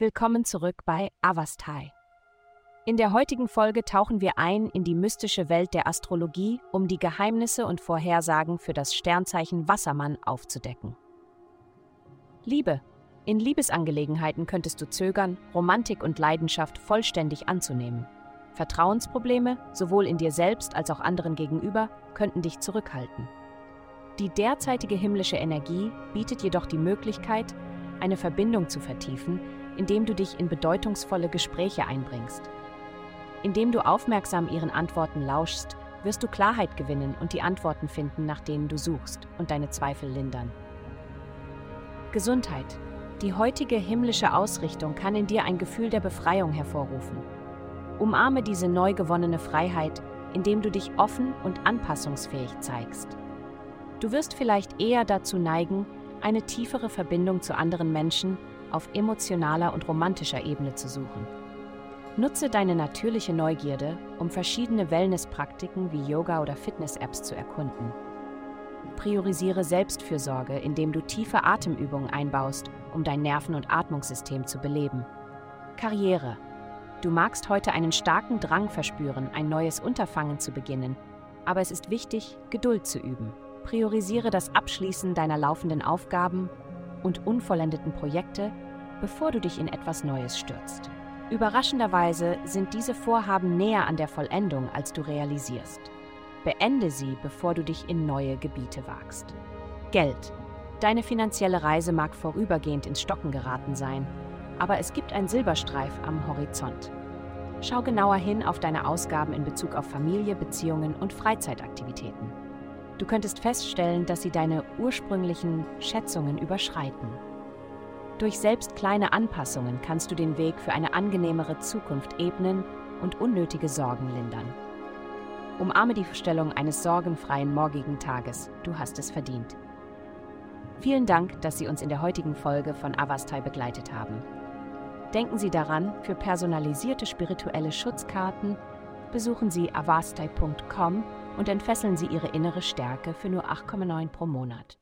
Willkommen zurück bei Avastai. In der heutigen Folge tauchen wir ein in die mystische Welt der Astrologie, um die Geheimnisse und Vorhersagen für das Sternzeichen Wassermann aufzudecken. Liebe. In Liebesangelegenheiten könntest du zögern, Romantik und Leidenschaft vollständig anzunehmen. Vertrauensprobleme, sowohl in dir selbst als auch anderen gegenüber, könnten dich zurückhalten. Die derzeitige himmlische Energie bietet jedoch die Möglichkeit, eine Verbindung zu vertiefen, indem du dich in bedeutungsvolle Gespräche einbringst. Indem du aufmerksam ihren Antworten lauschst, wirst du Klarheit gewinnen und die Antworten finden, nach denen du suchst und deine Zweifel lindern. Gesundheit. Die heutige himmlische Ausrichtung kann in dir ein Gefühl der Befreiung hervorrufen. Umarme diese neu gewonnene Freiheit, indem du dich offen und anpassungsfähig zeigst. Du wirst vielleicht eher dazu neigen, eine tiefere Verbindung zu anderen Menschen auf emotionaler und romantischer Ebene zu suchen. Nutze deine natürliche Neugierde, um verschiedene Wellnesspraktiken wie Yoga oder Fitness-Apps zu erkunden. Priorisiere Selbstfürsorge, indem du tiefe Atemübungen einbaust, um dein Nerven- und Atmungssystem zu beleben. Karriere. Du magst heute einen starken Drang verspüren, ein neues Unterfangen zu beginnen, aber es ist wichtig, Geduld zu üben. Priorisiere das Abschließen deiner laufenden Aufgaben und unvollendeten Projekte, bevor du dich in etwas Neues stürzt. Überraschenderweise sind diese Vorhaben näher an der Vollendung, als du realisierst. Beende sie, bevor du dich in neue Gebiete wagst. Geld. Deine finanzielle Reise mag vorübergehend ins Stocken geraten sein, aber es gibt ein Silberstreif am Horizont. Schau genauer hin auf deine Ausgaben in Bezug auf Familie, Beziehungen und Freizeitaktivitäten. Du könntest feststellen, dass sie deine ursprünglichen Schätzungen überschreiten. Durch selbst kleine Anpassungen kannst du den Weg für eine angenehmere Zukunft ebnen und unnötige Sorgen lindern. Umarme die Vorstellung eines sorgenfreien morgigen Tages. Du hast es verdient. Vielen Dank, dass Sie uns in der heutigen Folge von Avastai begleitet haben. Denken Sie daran, für personalisierte spirituelle Schutzkarten besuchen Sie avastai.com und entfesseln Sie Ihre innere Stärke für nur 8,9 pro Monat.